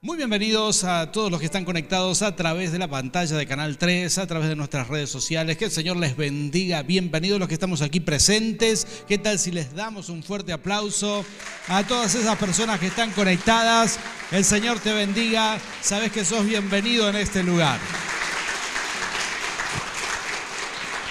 Muy bienvenidos a todos los que están conectados a través de la pantalla de Canal 3, a través de nuestras redes sociales. Que el Señor les bendiga. Bienvenidos los que estamos aquí presentes. ¿Qué tal si les damos un fuerte aplauso a todas esas personas que están conectadas? El Señor te bendiga. Sabes que sos bienvenido en este lugar.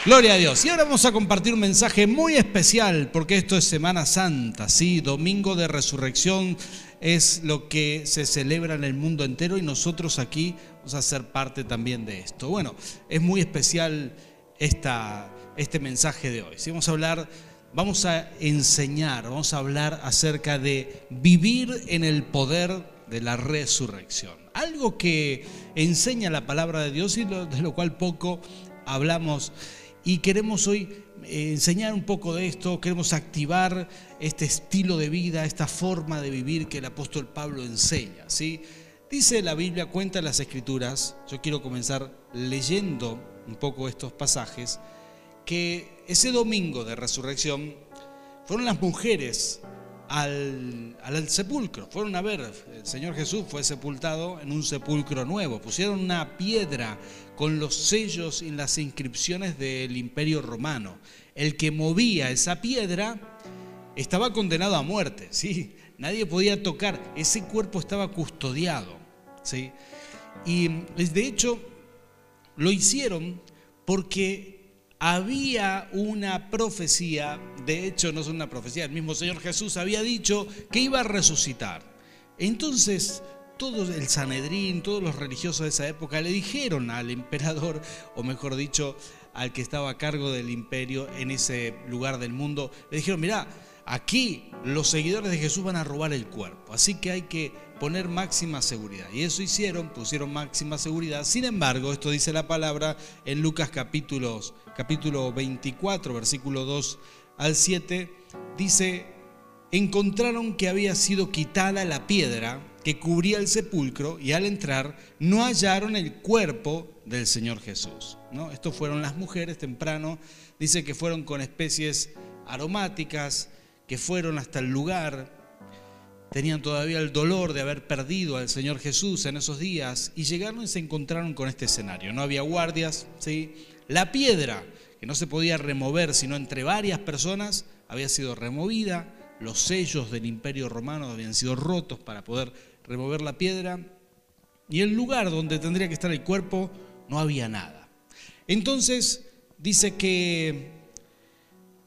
Gloria a Dios. Y ahora vamos a compartir un mensaje muy especial porque esto es Semana Santa, sí, Domingo de Resurrección es lo que se celebra en el mundo entero y nosotros aquí vamos a ser parte también de esto. Bueno, es muy especial esta, este mensaje de hoy. Vamos a hablar, vamos a enseñar, vamos a hablar acerca de vivir en el poder de la resurrección. Algo que enseña la palabra de Dios y de lo cual poco hablamos y queremos hoy eh, enseñar un poco de esto, queremos activar este estilo de vida, esta forma de vivir que el apóstol Pablo enseña. ¿sí? Dice la Biblia, cuenta las escrituras, yo quiero comenzar leyendo un poco estos pasajes, que ese domingo de resurrección fueron las mujeres al, sepulcro. Fueron a ver, el Señor Jesús fue sepultado en un sepulcro nuevo. Pusieron una piedra con los sellos y las inscripciones del imperio romano. El que movía esa piedra estaba condenado a muerte, ¿sí? Nadie podía tocar, ese cuerpo estaba custodiado, ¿sí? Y de hecho lo hicieron porque había una profecía, de hecho no es una profecía, el mismo Señor Jesús había dicho que iba a resucitar. Entonces, todo el Sanedrín, todos los religiosos de esa época le dijeron al emperador, o mejor dicho, al que estaba a cargo del imperio en ese lugar del mundo, le dijeron, mira, aquí los seguidores de Jesús van a robar el cuerpo, así que hay que poner máxima seguridad. Y eso hicieron, pusieron máxima seguridad. Sin embargo, esto dice la palabra en Lucas capítulos, capítulo 24, versículo 2 al 7, dice, encontraron que había sido quitada la piedra que cubría el sepulcro y al entrar no hallaron el cuerpo del Señor Jesús. ¿no? Estos fueron las mujeres temprano, dice que fueron con especies aromáticas, que fueron hasta el lugar, tenían todavía el dolor de haber perdido al Señor Jesús en esos días y llegaron y se encontraron con este escenario. No había guardias, ¿sí? La piedra, que no se podía remover sino entre varias personas, había sido removida, los sellos del imperio romano habían sido rotos para poder remover la piedra y el lugar donde tendría que estar el cuerpo no había nada. Entonces dice que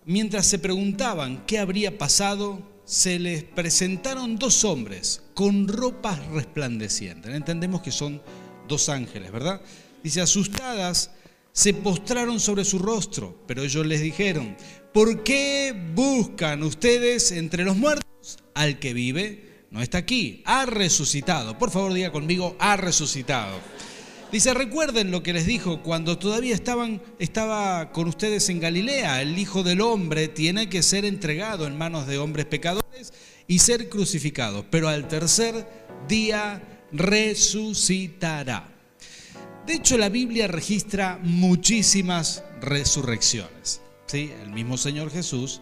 mientras se preguntaban qué habría pasado, se les presentaron dos hombres con ropas resplandecientes. Entendemos que son dos ángeles, ¿verdad? Dice, asustadas, se postraron sobre su rostro, pero ellos les dijeron, ¿por qué buscan ustedes entre los muertos al que vive? No está aquí, ha resucitado. Por favor, diga conmigo, ha resucitado. Dice, recuerden lo que les dijo cuando todavía estaban, estaba con ustedes en Galilea. El Hijo del Hombre tiene que ser entregado en manos de hombres pecadores y ser crucificado, pero al tercer día resucitará. De hecho, la Biblia registra muchísimas resurrecciones. ¿sí? El mismo Señor Jesús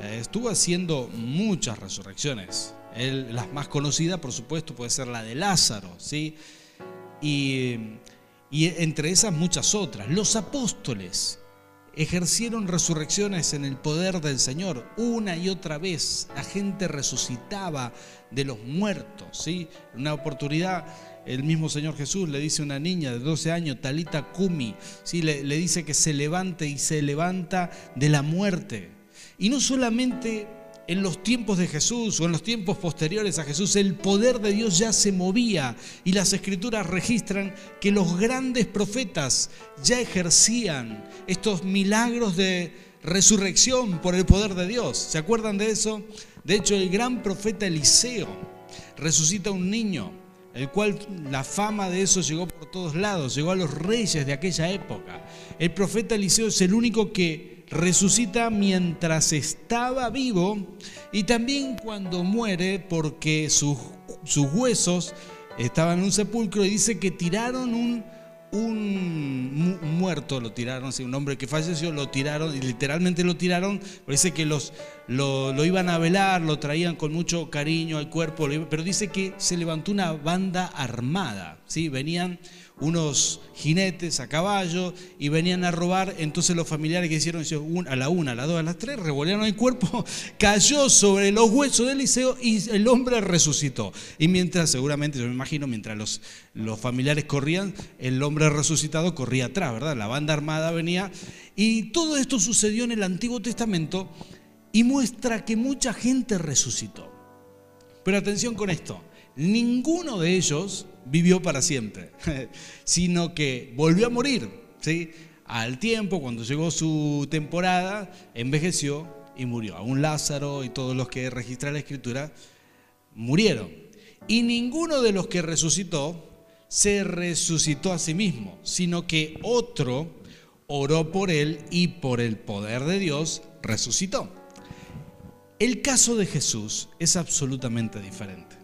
eh, estuvo haciendo muchas resurrecciones. las más conocidas, por supuesto, puede ser la de Lázaro, ¿sí? Y, entre esas muchas otras. Los apóstoles ejercieron resurrecciones en el poder del Señor una y otra vez. La gente resucitaba de los muertos. ¿sí? En una oportunidad, el mismo Señor Jesús le dice a una niña de 12 años, Talita Kumi, ¿sí? le, le dice que se levante y se levanta de la muerte. Y no solamente en los tiempos de Jesús o en los tiempos posteriores a Jesús, el poder de Dios ya se movía y las escrituras registran que los grandes profetas ya ejercían estos milagros de resurrección por el poder de Dios. ¿Se acuerdan de eso? De hecho, el gran profeta Eliseo resucita a un niño, el cual la fama de eso llegó por todos lados, llegó a los reyes de aquella época. El profeta Eliseo es el único que resucita mientras estaba vivo y también cuando muere porque sus, sus huesos estaban en un sepulcro y dice que tiraron un, un, muerto, lo tiraron, un hombre que falleció, lo tiraron, y literalmente lo tiraron, dice que los, lo, iban a velar, lo traían con mucho cariño al cuerpo, pero dice que se levantó una banda armada, ¿sí? Venían unos jinetes a caballo y venían a robar, entonces los familiares que hicieron a la una, a las dos, a las tres, revolvieron el cuerpo, cayó sobre los huesos de Eliseo y el hombre resucitó. Y mientras, seguramente, yo me imagino, mientras los, los familiares corrían, el hombre resucitado corría atrás, ¿verdad? La banda armada venía. Y todo esto sucedió en el Antiguo Testamento y muestra que mucha gente resucitó. Pero atención con esto, ninguno de ellos vivió para siempre, sino que volvió a morir. ¿sí? Al tiempo, cuando llegó su temporada, envejeció y murió. Aún Lázaro y todos los que registra la escritura murieron. Y ninguno de los que resucitó se resucitó a sí mismo, sino que otro oró por él y por el poder de Dios resucitó. El caso de Jesús es absolutamente diferente.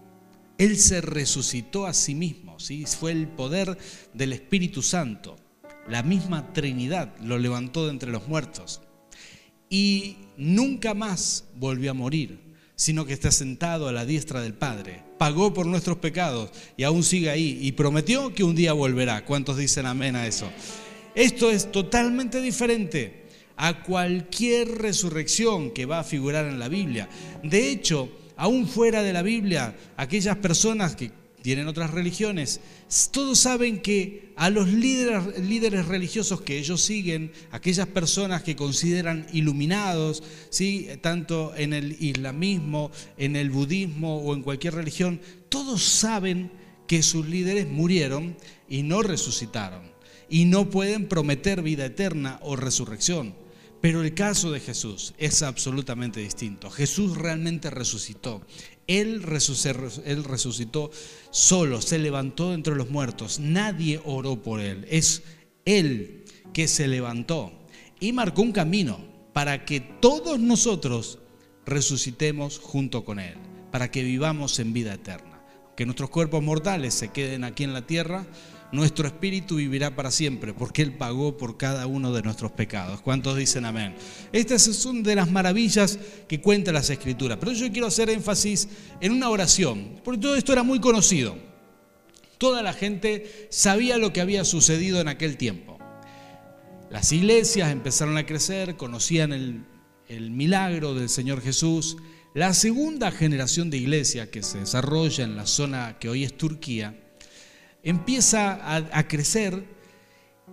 Él se resucitó a sí mismo, ¿sí? fue el poder del Espíritu Santo. La misma Trinidad lo levantó de entre los muertos. Y nunca más volvió a morir, sino que está sentado a la diestra del Padre. Pagó por nuestros pecados y aún sigue ahí. Y prometió que un día volverá. ¿Cuántos dicen amén a eso? Esto es totalmente diferente a cualquier resurrección que va a figurar en la Biblia. De hecho, aún fuera de la Biblia, aquellas personas que tienen otras religiones, todos saben que a los líderes, religiosos que ellos siguen, aquellas personas que consideran iluminados, ¿sí? tanto en el islamismo, en el budismo o en cualquier religión, todos saben que sus líderes murieron y no resucitaron y no pueden prometer vida eterna o resurrección. Pero el caso de Jesús es absolutamente distinto. Jesús realmente resucitó. Él, resucitó solo, se levantó entre los muertos. Nadie oró por él. Es Él que se levantó y marcó un camino para que todos nosotros resucitemos junto con Él, para que vivamos en vida eterna. Que nuestros cuerpos mortales se queden aquí en la tierra, nuestro espíritu vivirá para siempre, porque Él pagó por cada uno de nuestros pecados. ¿Cuántos dicen amén? Estas son de las maravillas que cuentan las escrituras. Pero yo quiero hacer énfasis en una oración, porque todo esto era muy conocido. Toda la gente sabía lo que había sucedido en aquel tiempo. Las iglesias empezaron a crecer, conocían el, el milagro del Señor Jesús. La segunda generación de iglesia que se desarrolla en la zona que hoy es Turquía, empieza a, crecer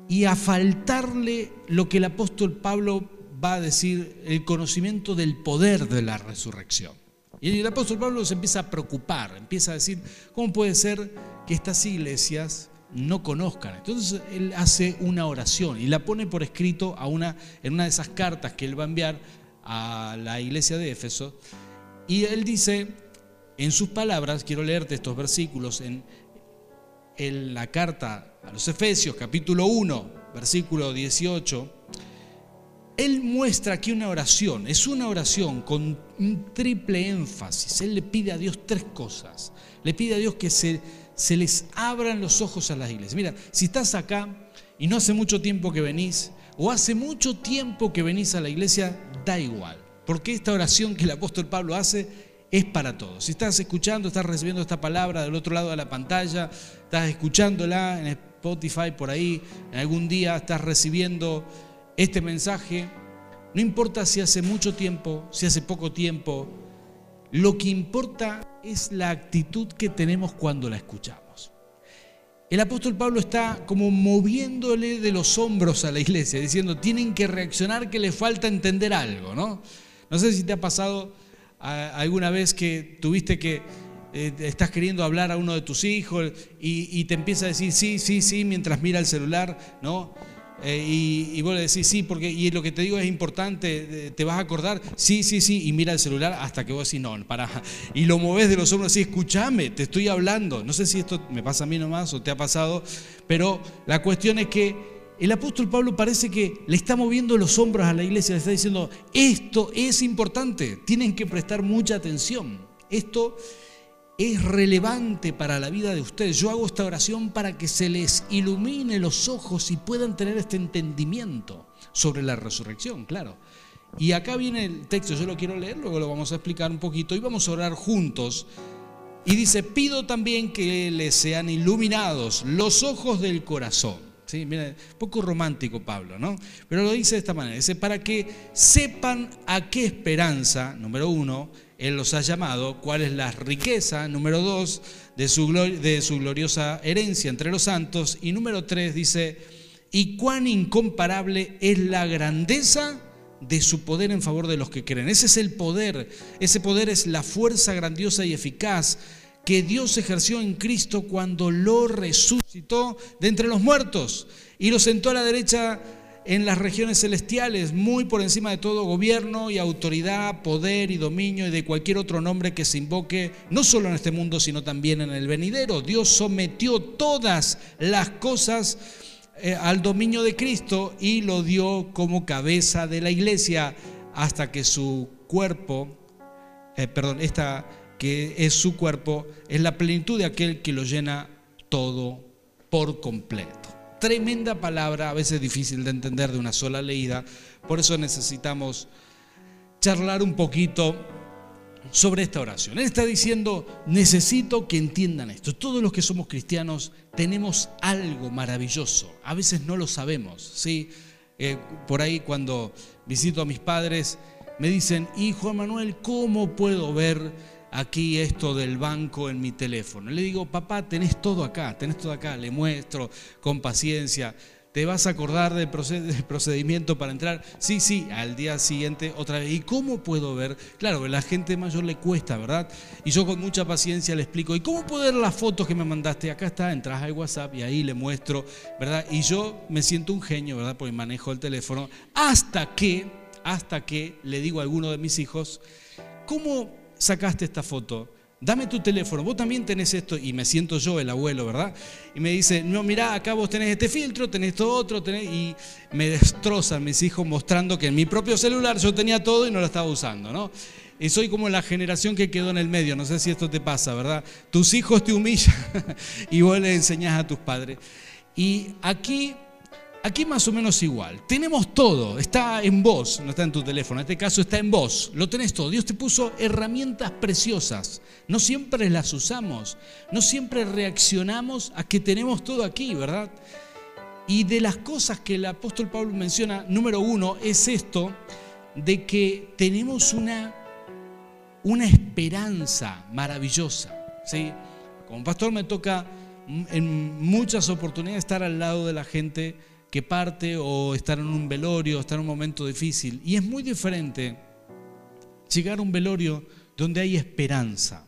y a faltarle lo que el apóstol Pablo va a decir, el conocimiento del poder de la resurrección. Y el apóstol Pablo se empieza a preocupar, empieza a decir, ¿cómo puede ser que estas iglesias no conozcan? Entonces él hace una oración y la pone por escrito a una, en una de esas cartas que él va a enviar a la iglesia de Éfeso. Y él dice, en sus palabras, quiero leerte estos versículos en en la carta a los Efesios, capítulo 1, versículo 18, él muestra aquí una oración, es una oración con un triple énfasis. Él le pide a Dios tres cosas. Le pide a Dios que se, se les abran los ojos a las iglesias. Mira, si estás acá y no hace mucho tiempo que venís, o hace mucho tiempo que venís a la iglesia, da igual. Porque esta oración que el apóstol Pablo hace es para todos. Si estás escuchando, estás recibiendo esta palabra del otro lado de la pantalla, estás escuchándola en Spotify por ahí, en algún día estás recibiendo este mensaje, no importa si hace mucho tiempo, si hace poco tiempo, lo que importa es la actitud que tenemos cuando la escuchamos. El apóstol Pablo está como moviéndole de los hombros a la iglesia, diciendo, tienen que reaccionar que les falta entender algo, ¿no? No sé si te ha pasado alguna vez que tuviste que eh, estás queriendo hablar a uno de tus hijos y, te empieza a decir sí, sí, sí, mientras mira el celular, ¿no? Eh, y, vos le decís sí, porque y lo que te digo es importante, te vas a acordar, sí, sí, sí, y mira el celular hasta que vos decís no, para. Y lo moves de los hombros así, escúchame, te estoy hablando. No sé si esto me pasa a mí nomás o te ha pasado, pero la cuestión es que el apóstol Pablo parece que le está moviendo los hombros a la iglesia, le está diciendo, esto es importante, tienen que prestar mucha atención, esto es relevante para la vida de ustedes. Yo hago esta oración para que se les ilumine los ojos y puedan tener este entendimiento sobre la resurrección, claro. Y acá viene el texto, yo lo quiero leer, luego lo vamos a explicar un poquito y vamos a orar juntos. Y dice, pido también que les sean iluminados los ojos del corazón. ¿Sí? Mira, poco romántico Pablo, ¿no? Pero lo dice de esta manera, dice, para que sepan a qué esperanza, número uno, Él los ha llamado, cuál es la riqueza, número dos, de su, de su gloriosa herencia entre los santos, y número tres dice, y cuán incomparable es la grandeza de su poder en favor de los que creen. Ese es el poder, ese poder es la fuerza grandiosa y eficaz que Dios ejerció en Cristo cuando lo resucitó de entre los muertos y lo sentó a la derecha en las regiones celestiales, muy por encima de todo gobierno y autoridad, poder y dominio y de cualquier otro nombre que se invoque, no solo en este mundo, sino también en el venidero. Dios sometió todas las cosas eh, al dominio de Cristo y lo dio como cabeza de la iglesia hasta que su cuerpo, eh, perdón, esta que es su cuerpo, es la plenitud de aquel que lo llena todo por completo. Tremenda palabra, a veces difícil de entender de una sola leída, por eso necesitamos charlar un poquito sobre esta oración. Él está diciendo, necesito que entiendan esto. Todos los que somos cristianos tenemos algo maravilloso. A veces no lo sabemos. ¿sí? Eh, por ahí cuando visito a mis padres, me dicen, hijo Manuel, ¿cómo puedo ver aquí esto del banco en mi teléfono? Le digo, papá, tenés todo acá, tenés todo acá. Le muestro con paciencia ¿Te vas a acordar del procedimiento para entrar? Sí, sí, al día siguiente otra vez. ¿Y cómo puedo ver? Claro, a la gente mayor le cuesta, ¿verdad? Y yo con mucha paciencia le explico, ¿y cómo puedo ver las fotos que me mandaste? Acá está, entras al WhatsApp y ahí le muestro, ¿verdad? Y yo me siento un genio, ¿verdad? Porque manejo el teléfono. Hasta que, hasta que le digo a alguno de mis hijos, ¿cómo sacaste esta foto? dame tu teléfono, vos también tenés esto, y me siento yo el abuelo, ¿verdad? Y me dice, no, mirá, acá vos tenés este filtro, tenés esto otro, tenés... y me destrozan mis hijos mostrando que en mi propio celular yo tenía todo y no lo estaba usando, ¿no? Y soy como la generación que quedó en el medio, no sé si esto te pasa, ¿verdad? Tus hijos te humillan y vos le enseñás a tus padres. Y aquí Aquí más o menos igual. Tenemos todo, está en vos, no está en tu teléfono, en este caso está en vos, lo tenés todo. Dios te puso herramientas preciosas. No siempre las usamos, no siempre reaccionamos a que tenemos todo aquí, ¿verdad? Y de las cosas que el apóstol Pablo menciona, número uno, es esto de que tenemos una, una esperanza maravillosa. ¿sí? Como pastor me toca en muchas oportunidades estar al lado de la gente que parte o estar en un velorio, estar en un momento difícil. Y es muy diferente llegar a un velorio donde hay esperanza,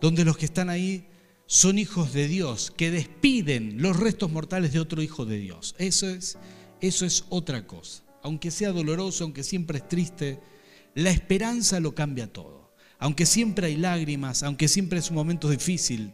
donde los que están ahí son hijos de Dios, que despiden los restos mortales de otro hijo de Dios. Eso es, eso es otra cosa. Aunque sea doloroso, aunque siempre es triste, la esperanza lo cambia todo. Aunque siempre hay lágrimas, aunque siempre es un momento difícil,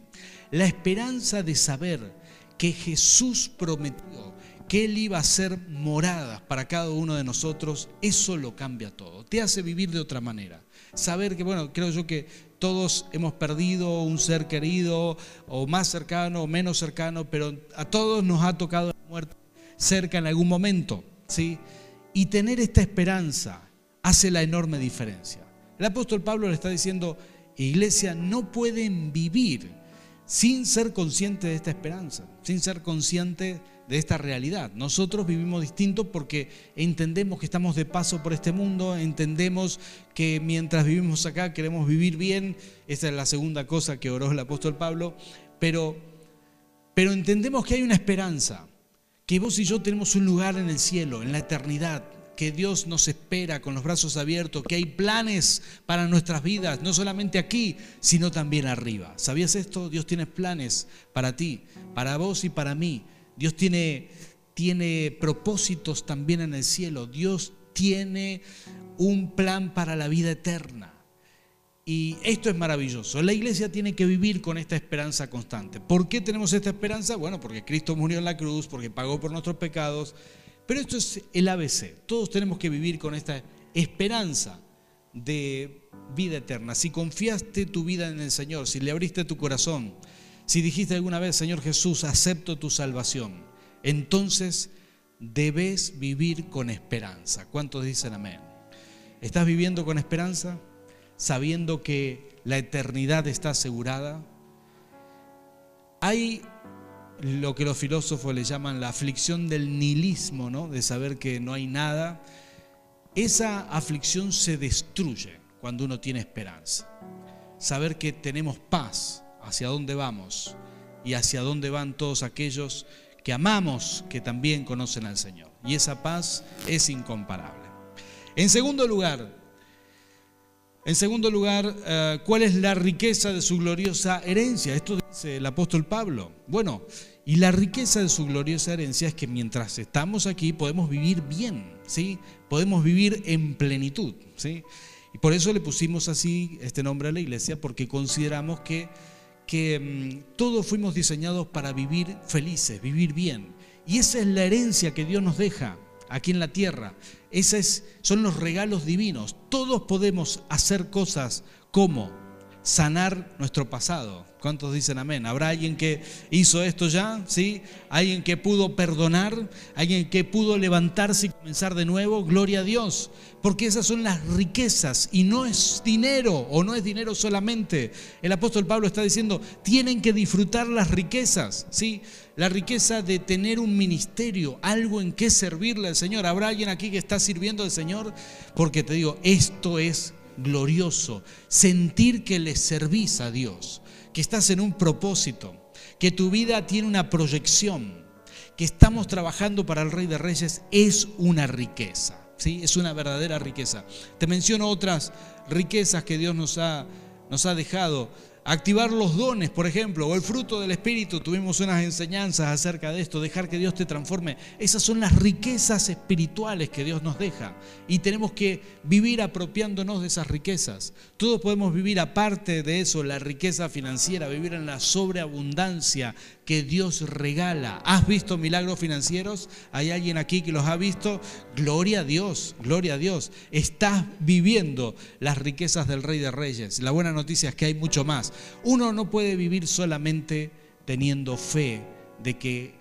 la esperanza de saber que Jesús prometió que Él iba a ser morada para cada uno de nosotros, eso lo cambia todo. Te hace vivir de otra manera. Saber que, bueno, creo yo que todos hemos perdido un ser querido, o más cercano o menos cercano, pero a todos nos ha tocado la muerte cerca en algún momento, ¿sí? Y tener esta esperanza hace la enorme diferencia. El apóstol Pablo le está diciendo, iglesia, no pueden vivir sin ser consciente de esta esperanza, sin ser consciente de esta realidad. Nosotros vivimos distinto porque entendemos que estamos de paso por este mundo, entendemos que mientras vivimos acá queremos vivir bien, esa es la segunda cosa que oró el apóstol Pablo, pero, pero entendemos que hay una esperanza, que vos y yo tenemos un lugar en el cielo, en la eternidad, que Dios nos espera con los brazos abiertos, que hay planes para nuestras vidas, no solamente aquí, sino también arriba. ¿Sabías esto? Dios tiene planes para ti, para vos y para mí. Dios tiene, tiene propósitos también en el cielo. Dios tiene un plan para la vida eterna. Y esto es maravilloso. La iglesia tiene que vivir con esta esperanza constante. ¿Por qué tenemos esta esperanza? Bueno, porque Cristo murió en la cruz, porque pagó por nuestros pecados. Pero esto es el ABC. Todos tenemos que vivir con esta esperanza de vida eterna. Si confiaste tu vida en el Señor, si le abriste tu corazón, si dijiste alguna vez, Señor Jesús, acepto tu salvación, entonces debes vivir con esperanza. ¿Cuántos dicen amén? ¿Estás viviendo con esperanza? Sabiendo que la eternidad está asegurada. Hay lo que los filósofos le llaman la aflicción del nihilismo, ¿no? De saber que no hay nada. Esa aflicción se destruye cuando uno tiene esperanza. Saber que tenemos paz hacia dónde vamos y hacia dónde van todos aquellos que amamos, que también conocen al Señor. Y esa paz es incomparable. En segundo lugar, en segundo lugar, eh, ¿cuál es la riqueza de su gloriosa herencia? Esto dice el apóstol Pablo. Bueno, y la riqueza de su gloriosa herencia es que mientras estamos aquí podemos vivir bien, ¿sí? Podemos vivir en plenitud, ¿sí? Y por eso le pusimos así este nombre a la iglesia, porque consideramos que, que mm, todos fuimos diseñados para vivir felices, vivir bien. Y esa es la herencia que Dios nos deja aquí en la tierra. Esos son los regalos divinos. Todos podemos hacer cosas como sanar nuestro pasado. ¿Cuántos dicen amén? ¿Habrá alguien que hizo esto ya? ¿Sí? ¿Alguien que pudo perdonar? ¿Alguien que pudo levantarse y comenzar de nuevo? Gloria a Dios. Porque esas son las riquezas y no es dinero o no es dinero solamente. El apóstol Pablo está diciendo, tienen que disfrutar las riquezas, ¿sí? La riqueza de tener un ministerio, algo en que servirle al Señor. ¿Habrá alguien aquí que está sirviendo al Señor? Porque te digo, esto es glorioso, sentir que le servís a Dios, que estás en un propósito, que tu vida tiene una proyección, que estamos trabajando para el Rey de Reyes, es una riqueza, ¿sí? es una verdadera riqueza. Te menciono otras riquezas que Dios nos ha, nos ha dejado activar los dones, por ejemplo, o el fruto del Espíritu. Tuvimos unas enseñanzas acerca de esto, dejar que Dios te transforme. Esas son las riquezas espirituales que Dios nos deja y tenemos que vivir apropiándonos de esas riquezas. Todos podemos vivir aparte de eso, la riqueza financiera, vivir en la sobreabundancia que Dios regala. ¿Has visto milagros financieros? ¿Hay alguien aquí que los ha visto? Gloria a Dios, gloria a Dios. Estás viviendo las riquezas del Rey de Reyes. La buena noticia es que hay mucho más. Uno no puede vivir solamente teniendo fe de que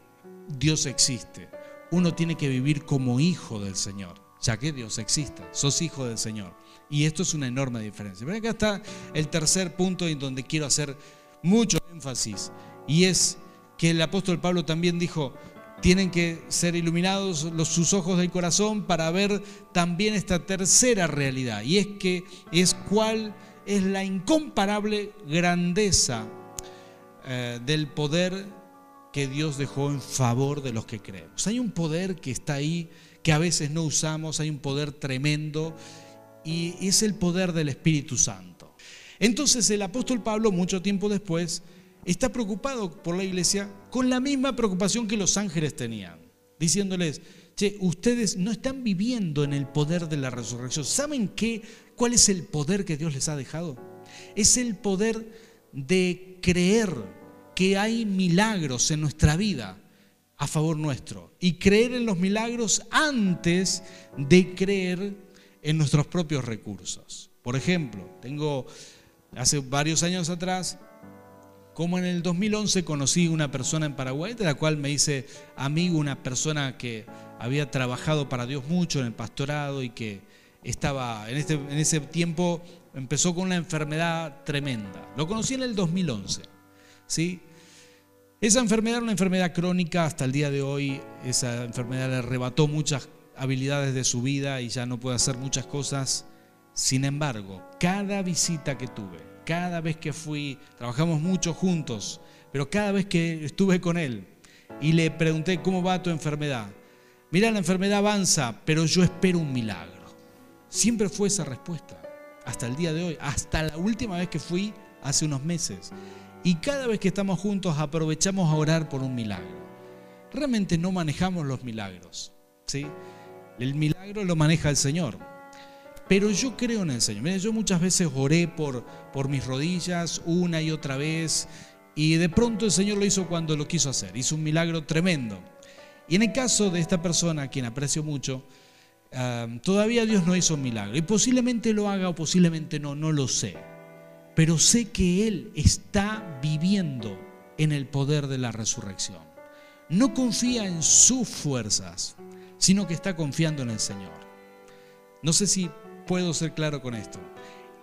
Dios existe. Uno tiene que vivir como hijo del Señor, ya que Dios existe. Sos hijo del Señor. Y esto es una enorme diferencia. Pero acá está el tercer punto en donde quiero hacer mucho énfasis. Y es que el apóstol Pablo también dijo, tienen que ser iluminados los, sus ojos del corazón para ver también esta tercera realidad. Y es que es cuál es la incomparable grandeza eh, del poder que Dios dejó en favor de los que creemos. Hay un poder que está ahí, que a veces no usamos, hay un poder tremendo, y es el poder del Espíritu Santo. Entonces el apóstol Pablo, mucho tiempo después, está preocupado por la iglesia con la misma preocupación que los ángeles tenían, diciéndoles, che, ustedes no están viviendo en el poder de la resurrección. ¿Saben qué? ¿Cuál es el poder que Dios les ha dejado? Es el poder de creer que hay milagros en nuestra vida a favor nuestro y creer en los milagros antes de creer en nuestros propios recursos. Por ejemplo, tengo hace varios años atrás como en el 2011 conocí una persona en Paraguay, de la cual me hice amigo, una persona que había trabajado para Dios mucho en el pastorado y que estaba en, este, en ese tiempo empezó con una enfermedad tremenda. Lo conocí en el 2011. ¿sí? Esa enfermedad era una enfermedad crónica hasta el día de hoy. Esa enfermedad le arrebató muchas habilidades de su vida y ya no puede hacer muchas cosas. Sin embargo, cada visita que tuve, cada vez que fui, trabajamos mucho juntos, pero cada vez que estuve con él y le pregunté cómo va tu enfermedad, mira, la enfermedad avanza, pero yo espero un milagro. Siempre fue esa respuesta, hasta el día de hoy, hasta la última vez que fui hace unos meses. Y cada vez que estamos juntos aprovechamos a orar por un milagro. Realmente no manejamos los milagros, ¿sí? El milagro lo maneja el Señor. Pero yo creo en el Señor. Mira, yo muchas veces oré por, por mis rodillas una y otra vez y de pronto el Señor lo hizo cuando lo quiso hacer. Hizo un milagro tremendo. Y en el caso de esta persona, a quien aprecio mucho, todavía Dios no hizo un milagro. Y posiblemente lo haga o posiblemente no, no lo sé. Pero sé que Él está viviendo en el poder de la resurrección. No confía en sus fuerzas, sino que está confiando en el Señor. No sé si puedo ser claro con esto.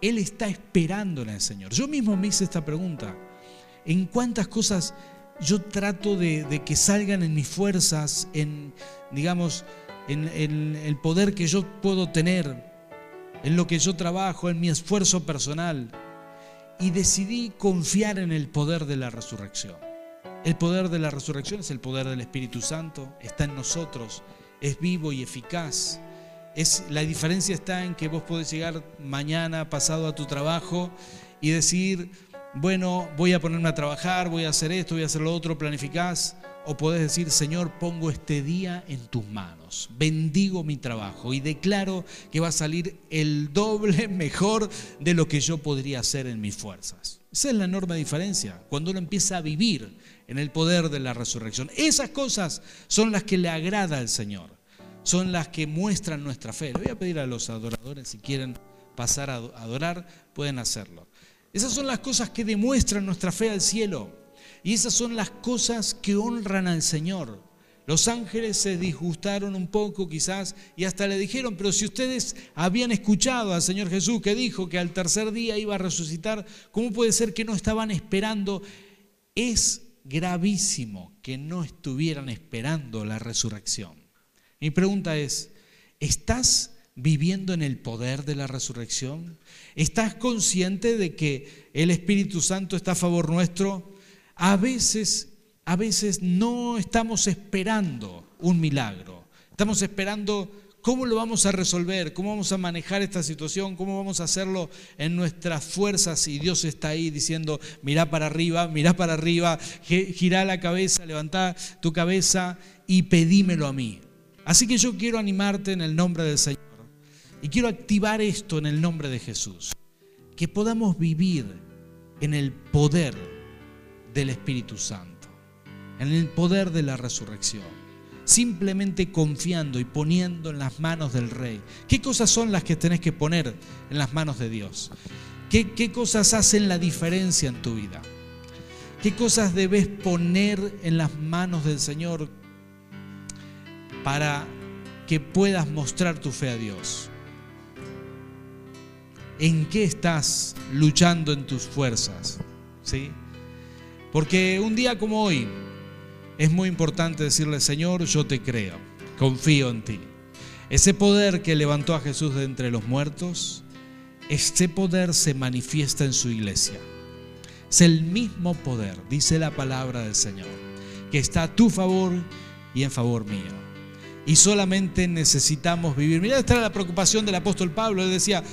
Él está esperando en el Señor. Yo mismo me hice esta pregunta. ¿En cuántas cosas yo trato de, que salgan en mis fuerzas, en, digamos, en, el poder que yo puedo tener, en lo que yo trabajo, en mi esfuerzo personal? Y decidí confiar en el poder de la resurrección. El poder de la resurrección es el poder del Espíritu Santo, está en nosotros, es vivo y eficaz. Es, la diferencia está en que vos podés llegar mañana, pasado a tu trabajo y decir, bueno, voy a ponerme a trabajar, voy a hacer esto, voy a hacer lo otro, planificás. O podés decir, Señor, pongo este día en tus manos, bendigo mi trabajo y declaro que va a salir el doble mejor de lo que yo podría hacer en mis fuerzas. Esa es la enorme diferencia, cuando uno empieza a vivir en el poder de la resurrección. Esas cosas son las que le agrada al Señor, son las que muestran nuestra fe. Le voy a pedir a los adoradores, si quieren pasar a adorar, pueden hacerlo. Esas son las cosas que demuestran nuestra fe al cielo. Y esas son las cosas que honran al Señor. Los ángeles se disgustaron un poco quizás y hasta le dijeron, pero si ustedes habían escuchado al Señor Jesús que dijo que al tercer día iba a resucitar, ¿cómo puede ser que no estaban esperando? Es gravísimo que no estuvieran esperando la resurrección. Mi pregunta es, ¿estás viviendo en el poder de la resurrección? ¿Estás consciente de que el Espíritu Santo está a favor nuestro? A veces, a veces no estamos esperando un milagro. Estamos esperando cómo lo vamos a resolver, cómo vamos a manejar esta situación, cómo vamos a hacerlo en nuestras fuerzas y Dios está ahí diciendo, mira para arriba, mira para arriba, gira la cabeza, levanta tu cabeza y pedímelo a mí. Así que yo quiero animarte en el nombre del Señor y quiero activar esto en el nombre de Jesús. Que podamos vivir en el poder del Espíritu Santo, en el poder de la resurrección, simplemente confiando y poniendo en las manos del Rey. ¿Qué cosas son las que tenés que poner en las manos de Dios? ¿Qué, qué cosas hacen la diferencia en tu vida? ¿Qué cosas debes poner en las manos del Señor para que puedas mostrar tu fe a Dios? en qué estás luchando en tus fuerzas. ¿Sí? Porque un día como hoy es muy importante decirle, Señor, yo te creo, confío en ti. Ese poder que levantó a Jesús de entre los muertos, ese poder se manifiesta en su iglesia. Es el mismo poder, dice la palabra del Señor, que está a tu favor y en favor mío. Y solamente necesitamos vivir. Mira, esta era la preocupación del apóstol Pablo. Él decía,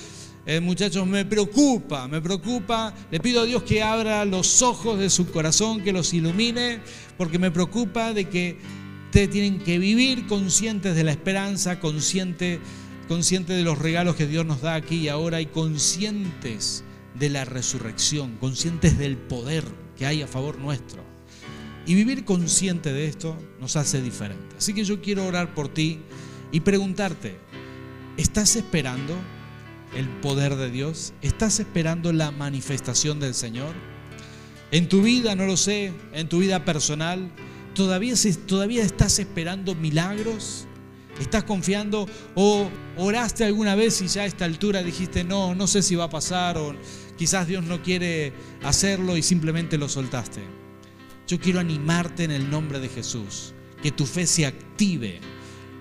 eh, muchachos, me preocupa, me preocupa. Le pido a Dios que abra los ojos de su corazón, que los ilumine, porque me preocupa de que ustedes tienen que vivir conscientes de la esperanza, conscientes consciente de los regalos que Dios nos da aquí y ahora y conscientes de la resurrección, conscientes del poder que hay a favor nuestro. Y vivir consciente de esto nos hace diferente. Así que yo quiero orar por ti y preguntarte, ¿estás esperando el poder de Dios? ¿Estás esperando la manifestación del Señor? En tu vida, no lo sé, en tu vida personal, ¿todavía, todavía estás esperando milagros? ¿Estás confiando o oraste alguna vez y ya a esta altura dijiste, no, no sé si va a pasar o quizás Dios no quiere hacerlo y simplemente lo soltaste? Yo quiero animarte en el nombre de Jesús, que tu fe se active,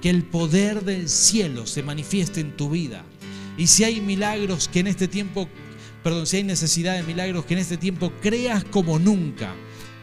que el poder del cielo se manifieste en tu vida y si hay milagros que en este tiempo, perdón, si hay necesidad de milagros que en este tiempo creas como nunca,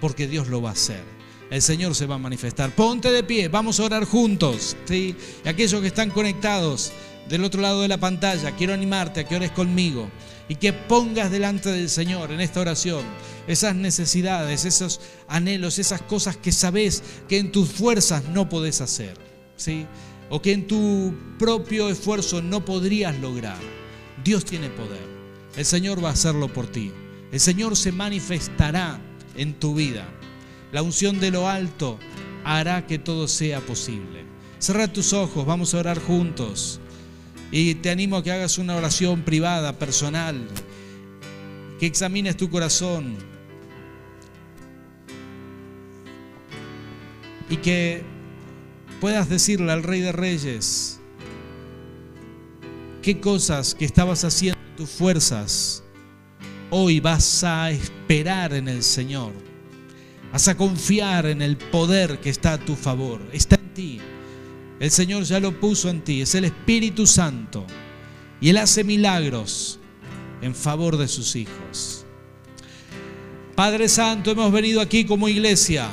porque Dios lo va a hacer. El Señor se va a manifestar. Ponte de pie, vamos a orar juntos. ¿sí? Y aquellos que están conectados del otro lado de la pantalla, quiero animarte a que ores conmigo y que pongas delante del Señor en esta oración esas necesidades, esos anhelos, esas cosas que sabes que en tus fuerzas no podés hacer. ¿sí? O que en tu propio esfuerzo no podrías lograr. Dios tiene poder. El Señor va a hacerlo por ti. El Señor se manifestará en tu vida. La unción de lo alto hará que todo sea posible. Cerra tus ojos, vamos a orar juntos. Y te animo a que hagas una oración privada, personal, que examines tu corazón y que puedas decirle al Rey de Reyes, qué cosas que estabas haciendo en tus fuerzas, hoy vas a esperar en el Señor. Vas a confiar en el poder que está a tu favor. Está en ti. El Señor ya lo puso en ti. Es el Espíritu Santo. Y Él hace milagros en favor de sus hijos. Padre Santo, hemos venido aquí como iglesia,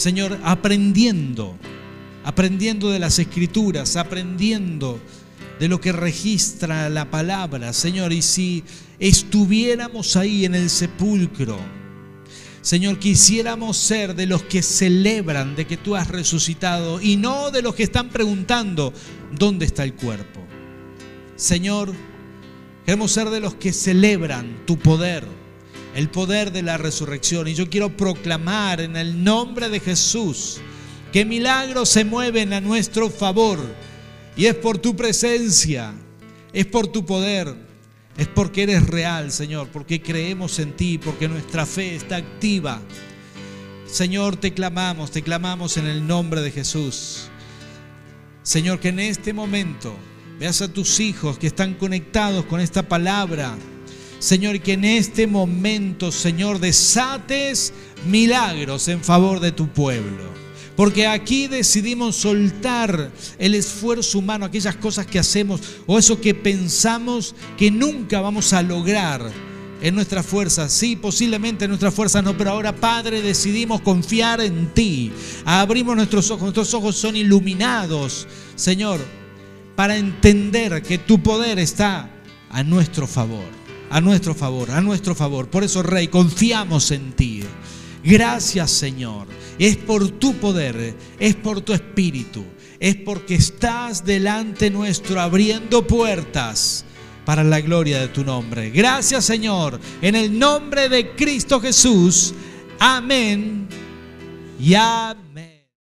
Señor, aprendiendo, aprendiendo de las escrituras, aprendiendo de lo que registra la palabra, Señor. Y si estuviéramos ahí en el sepulcro, Señor, quisiéramos ser de los que celebran de que tú has resucitado y no de los que están preguntando dónde está el cuerpo. Señor, queremos ser de los que celebran tu poder, el poder de la resurrección. Y yo quiero proclamar en el nombre de Jesús que milagros se mueven a nuestro favor. Y es por tu presencia, es por tu poder es porque eres real, Señor, porque creemos en ti, porque nuestra fe está activa. Señor, te clamamos, te clamamos en el nombre de Jesús. Señor, que en este momento veas a tus hijos que están conectados con esta palabra. Señor, que en este momento, Señor, desates milagros en favor de tu pueblo. Porque aquí decidimos soltar el esfuerzo humano, aquellas cosas que hacemos o eso que pensamos que nunca vamos a lograr en nuestras fuerzas. Sí, posiblemente en nuestras fuerzas no, pero ahora, Padre, decidimos confiar en ti. Abrimos nuestros ojos, nuestros ojos son iluminados, Señor, para entender que tu poder está a nuestro favor, a nuestro favor, a nuestro favor. Por eso, Rey, confiamos en ti. Gracias, Señor es por tu poder, es por tu espíritu, es porque estás delante nuestro abriendo puertas para la gloria de tu nombre. Gracias Señor, en el nombre de Cristo Jesús. Amén y amén.